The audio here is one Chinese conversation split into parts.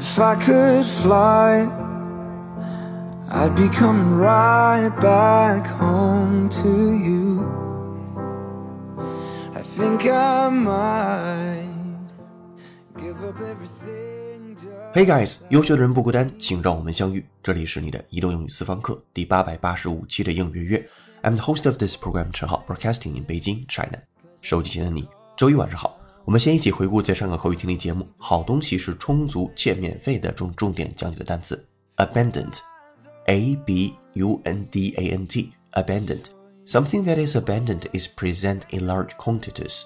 If I could fly, I'd be coming right back home to you. I think I might give up everything. just- Hey guys，优秀的人不孤单，请让我们相遇。这里是你的移动英语私房课第八百八十五期的应约约。I'm the host of this program，陈浩，broadcasting in Beijing, China。手机前的你，周一晚上好。 我们先一起回顾在上个口语听力节目《好东西是充足且免费的》中重点讲解的单词 abundant，a b u n d a n t，abundant。Something that is abundant is present in large quantities。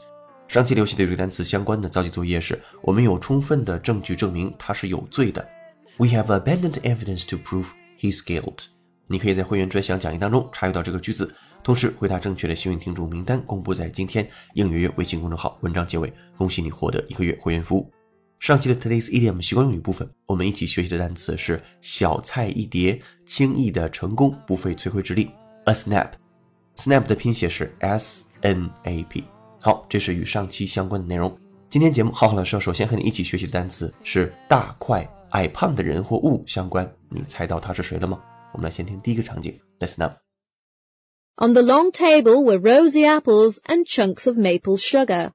上期留习的这个单词相关的造句作业是：我们有充分的证据证明他是有罪的。We have abundant evidence to prove his guilt。 你可以在会员专享讲义当中查阅到这个句子，同时回答正确的幸运听众名单公布在今天应约约微信公众号文章结尾。恭喜你获得一个月会员服务。上期的 Today's Idiom 习惯用语部分，我们一起学习的单词是小菜一碟，轻易的成功，不费吹灰之力。A snap。Snap 的拼写是 S N A P。好，这是与上期相关的内容。今天节目浩浩老师要首先和你一起学习的单词是大块、矮胖的人或物相关。你猜到他是谁了吗？我们来先听第一个场景，Listen up。 On the long table were rosy apples and chunks of maple sugar.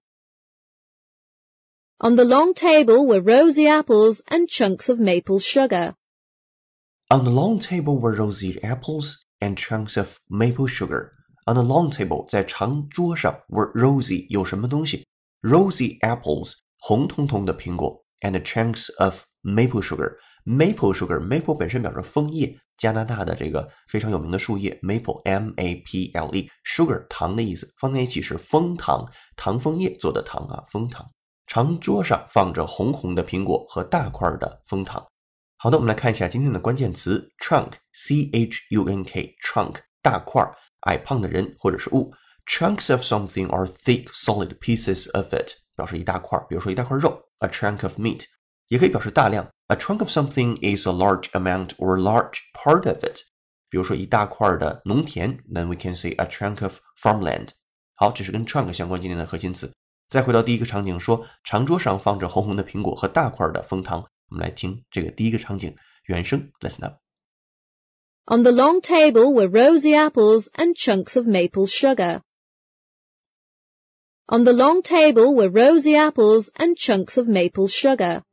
On the long table were rosy apples and chunks of maple sugar. On the long table were rosy apples and chunks of maple sugar. On the long table，在长桌上 were rosy 有什么东西？Rosy apples，红彤彤的苹果，and chunks of maple sugar。Maple sugar，maple 本身表示枫叶， 加拿大的这个非常有名的树叶，maple，m a p l e，sugar 糖的意思，放在一起是枫糖，糖枫叶做的糖啊，枫糖。长桌上放着红红的苹果和大块的枫糖。好的，我们来看一下今天的关键词 chunk，c h u n k，chunk 大块儿，矮胖的人或者是物。Chunks of something are thick, solid pieces of it，表示一大块，比如说一大块肉，a chunk of meat，也可以表示大量。A chunk of something is a large amount or large part of it，比如说一大块儿的农田，then we can say a chunk of farmland。好，这是跟 chunk 相关今天的核心词。再回到第一个场景，说长桌上放着红红的苹果和大块的枫糖。我们来听这个第一个场景原声，listen up。 On the long table were rosy apples and chunks of maple sugar. On the long table were rosy apples and chunks of maple sugar.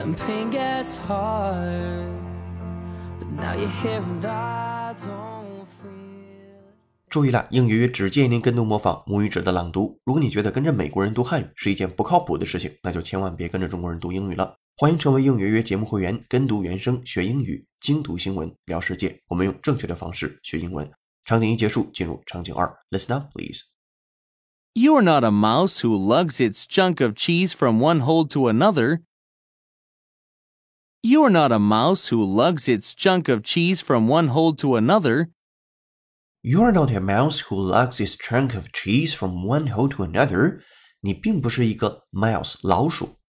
And pain gets hard. But now you're here and I don't feel. 注意了，应约约只建议您跟读模仿母语者的朗读。如果你觉得跟着美国人读汉语是一件不靠谱的事情，那就千万别跟着中国人读英语了。欢迎成为应约约节目会员，跟读原声学英语，精读新闻聊世界。我们用正确的方式学英文。场景一结束，进入场景二，Listen up, please. You are not a mouse who lugs its chunk of cheese from one hole to another. You are not a mouse who lugs its chunk of cheese from one hole to another. You are not a mouse who lugs its chunk of cheese from one hole to another. 你并不是一个 mouse 老鼠。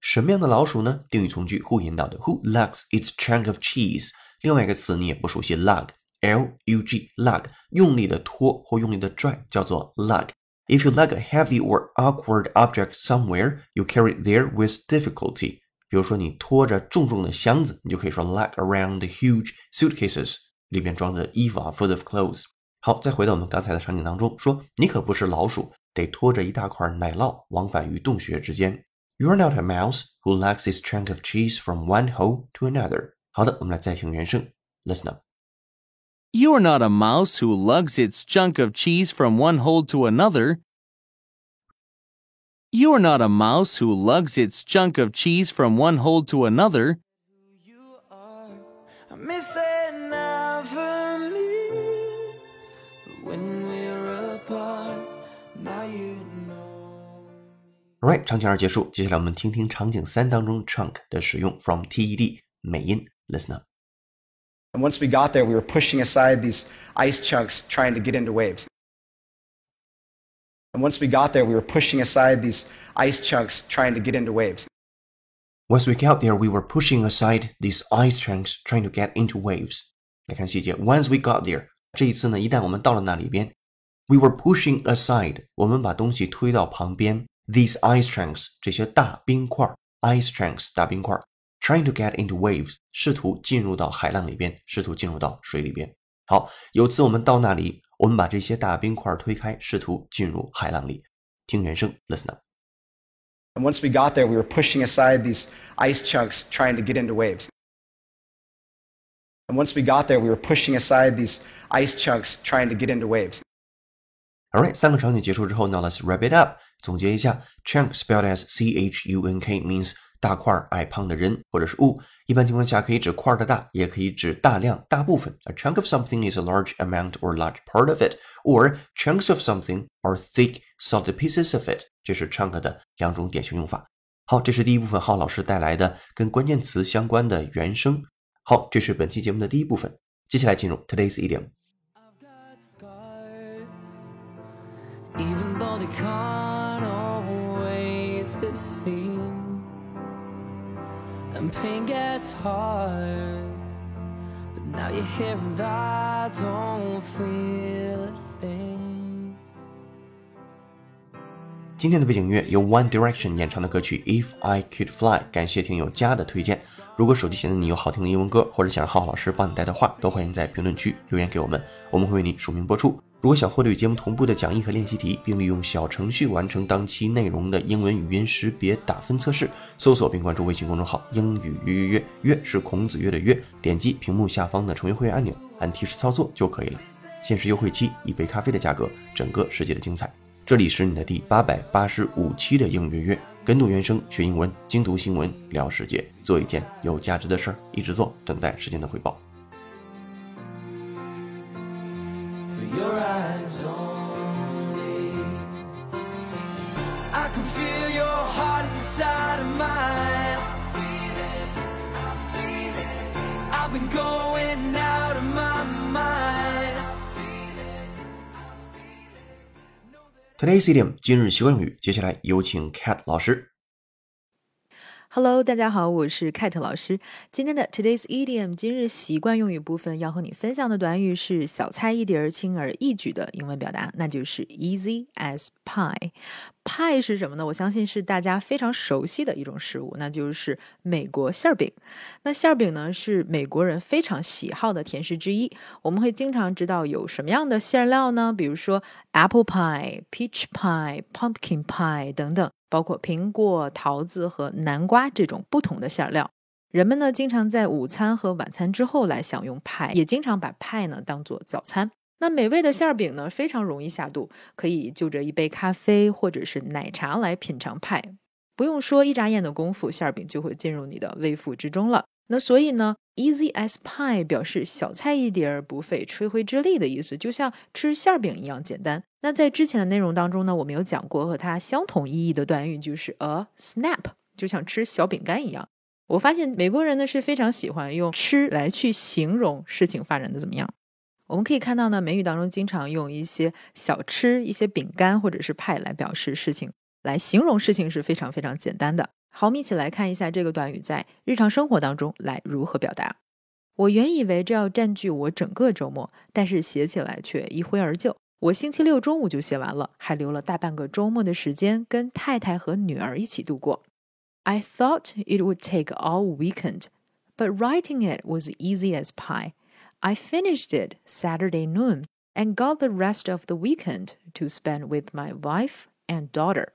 什么样的老鼠呢？定语从句 who 引导的 who lugs its chunk of cheese。另外一个词你也不熟悉 lug，l u g lug，用力的拖或用力的拽叫做 lug。If you lug a heavy or awkward object somewhere, you carry it there with difficulty. 比如说你拖着重重的箱子，你就可以说 lug around the huge suitcases，里边装着衣服啊，full of clothes。好，再回到我们刚才的场景当中，说你可不是老鼠，得拖着一大块奶酪往返于洞穴之间。You're not a mouse who lugs its chunk of cheese from one hole to another。好的，我们来再听原声，Listen up。 You are not a mouse who lugs its chunk of cheese from one hole to another. You are not a mouse who lugs its chunk of cheese from one hole to another. You are. I miss it never me. But when we're apart, now you know. Alright，场景二结束，接下来我们听听场景三当中 chunk 的使用，from TED 美音，Listen up。 And once we got there, we were pushing aside these ice chunks trying to get into waves. And once we got there, we were pushing aside these ice chunks trying to get into waves. Once we got there, we were pushing aside these ice chunks trying to get into waves. 来看细节，Once we got there，这一次呢，一旦我们到了那里边，we were pushing aside，我们把东西推到旁边 these ice chunks 这些大冰块，ice chunks 大冰块，trying to get into waves 试图进入到海浪里边，试图进入到水里边。好，有次我们到那里， 我们把这些大冰块推开，试图进入海浪里。听原声，listen up。 And once we got there, we were pushing aside these ice chunks trying to get into waves. And once we got there, we were pushing aside these ice chunks trying to get into waves. Alright，三个场景结束之后，Now let's wrap it up。总结一下，chunk spelled as c h u n k means 大块、矮胖的人或者是物。一般情况下可以指块的大，也可以指大量、大部分。A chunk of something is a large amount or large part of it, or chunks of something are thick, solid pieces of it。这是 chunk 的两种典型用法。好，这是第一部分浩老师带来的跟关键词相关的原声。好，这是本期节目的第一部分。接下来进入 Today's Idiom。Even though they can't always be seen. And pain gets hard, but now you're here and I don't feel a thing. 今天的背景音乐由 One Direction 演唱的歌曲《If I Could Fly》，感谢听友家的推荐。如果手机前的你有好听的英文歌，或者想让浩浩老师帮你带的话，都欢迎在评论区留言给我们，我们会为你署名播出。如果想获得与节目同步的讲义和练习题，并利用小程序完成当期内容的英文语音识别打分测试，搜索并关注微信公众号“英语约约约”，约是孔子约的约，点击屏幕下方的成为会员按钮，按提示操作就可以了。限时优惠期，一杯咖啡的价格，整个世界的精彩。这里是你的第八百八十五期的英语约约，跟读原声学英文，精读新闻聊世界，做一件有价值的事儿，一直做，等待时间的回报。Your eyes only. I can feel your heart inside of mine. I've been going out of my mind. Today's idiom 今日习惯用语，接下来有请 Cat 老师。Hello，大家好，我是 Kate 老师。今天的 Today's Idiom 今日习惯用语部分要和你分享的短语是小菜一碟儿、轻而易举的英文表达，那就是 easy as pie。Pie 是什么呢？我相信是大家非常熟悉的一种食物，那就是美国馅饼。那馅饼呢是美国人非常喜好的甜食之一。我们会经常知道有什么样的馅料呢？比如说 apple pie、peach pie、pumpkin pie 等等。包括苹果、桃子和南瓜这种不同的馅料。人们呢经常在午餐和晚餐之后来享用派，也经常把派呢当做早餐。那美味的馅儿饼呢非常容易下肚，可以就着一杯咖啡或者是奶茶来品尝派。不用说，一眨眼的功夫，馅儿饼就会进入你的胃腹之中了。那所以呢，easy as pie 表示小菜一碟儿，不费吹灰之力的意思，就像吃馅儿饼一样简单。那在之前的内容当中呢，我们有讲过和它相同意义的短语，就是 a snap，就像吃小饼干一样。我发现美国人呢是非常喜欢用吃来去形容事情发展的怎么样。我们可以看到呢，美语当中经常用一些小吃、一些饼干或者是派来表示事情，来形容事情是非常非常简单的。好，我们一起来看一下这个短语在日常生活当中来如何表达。我原以为这要占据我整个周末，但是写起来却一挥而就。我星期六中午就写完了，还留了大半个周末的时间跟太太和女儿一起度过。I thought it would take all weekend, but writing it was easy as pie. I finished it Saturday noon and got the rest of the weekend to spend with my wife and daughter.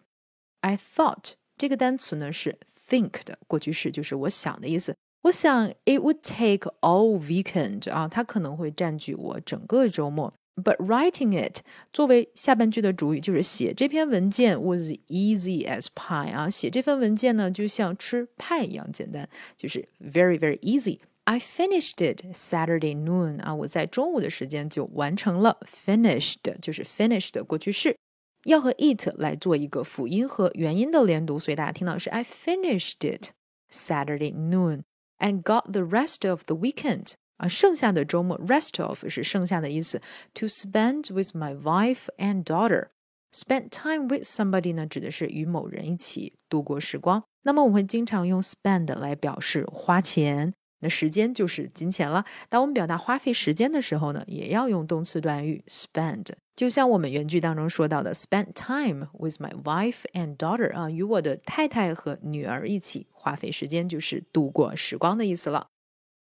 I thought 这个单词呢是 think 的过去式，就是我想的意思。我想 it would take all weekend 啊，它可能会占据我整个周末。But writing it 作为下半句的主语，就是写这篇文件 was easy as pie 啊，写这份文件呢就像吃派一样简单，就是 very very easy。 I finished it Saturday noon 啊，我在中午的时间就完成了。Finished 就是 finish 的过去式，要和 it 来做一个辅音和元音的连读，所以大家听到是 I finished it Saturday noon and got the rest of the weekend 啊，剩下的周末 rest of 是剩下的意思。To spend with my wife and daughter。Spend time with somebody 呢，指的是与某人一起度过时光。那么我们会经常用 spend 来表示花钱。 那时间就是金钱了。当我们表达花费时间的时候呢，也要用动词短语 spend 就像我们原句当中说到的，spend time with my wife and daughter 啊，与我的太太和女儿一起花费时间，就是度过时光的意思了。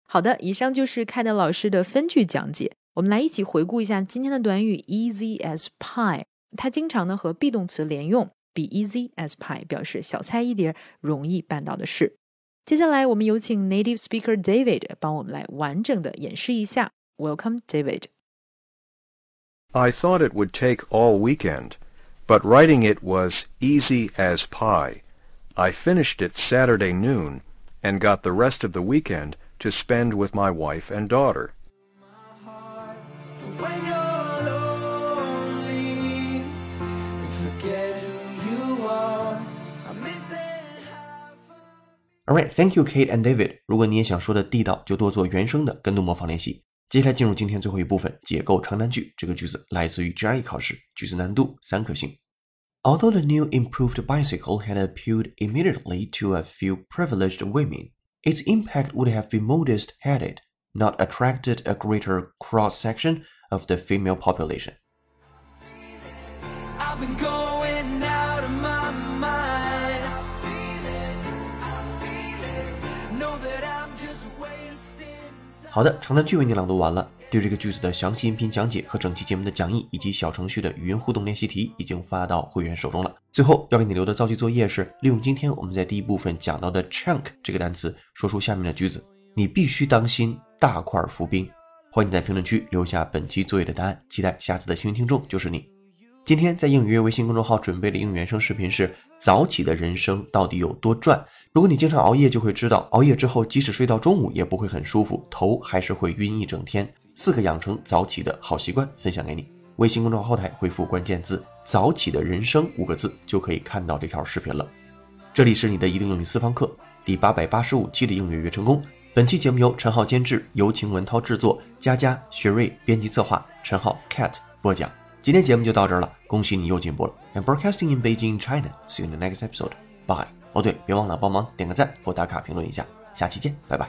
好的，以上就是凯德老师的分句讲解。我们来一起回顾一下今天的短语 easy as pie，它经常呢和 be 动词连用，be easy as pie 表示小菜一碟，容易办到的事。接下来我们有请 native speaker David 帮我们来完整的演示一下。Welcome, David. I thought it would take all weekend, but writing it was easy as pie. I finished it Saturday noon and got the rest of the weekend to spend with my wife and daughter. Alright, thank you, Kate and David。如果你也想说的地道，就多做原声的跟读模仿练习。接下来进入今天最后一部分，解构长难句。这个句子来自于 GRE 考试，句子难度三颗星。Although the new improved bicycle had appealed immediately to a few privileged women, its impact would have been modest had it not attracted a greater cross section of the female population. 好的，长难句为你朗读完了。对这个句子的详细音频讲解和整期节目的讲义以及小程序的语音互动练习题已经发到会员手中了。最后要给你留的造句作业是利用今天我们在第一部分讲到的 chunk 这个单词，说出下面的句子。你必须当心大块浮冰。欢迎你在评论区留下本期作业的答案，期待下次的幸运听众就是你。今天在英语约微信公众号准备的英语原声视频是早起的人生到底有多赚？如果你经常熬夜，就会知道熬夜之后即使睡到中午也不会很舒服，头还是会晕一整天。四个养成早起的好习惯分享给你。微信公众号后台回复关键字“早起的人生”五个字，就可以看到这条视频了。这里是你的移动英语私房课第八百八十五期的应约约成功。本期节目由陈浩监制，由秦文涛制作，佳佳、雪瑞编辑策划，陈浩 Cat 播讲。今天节目就到这儿了，恭喜你又进步了。I'm broadcasting in Beijing, China. See you next episode. Bye. 哦，对，别忘了帮忙点个赞或打卡评论一下。下期见，拜拜。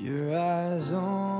your eyes on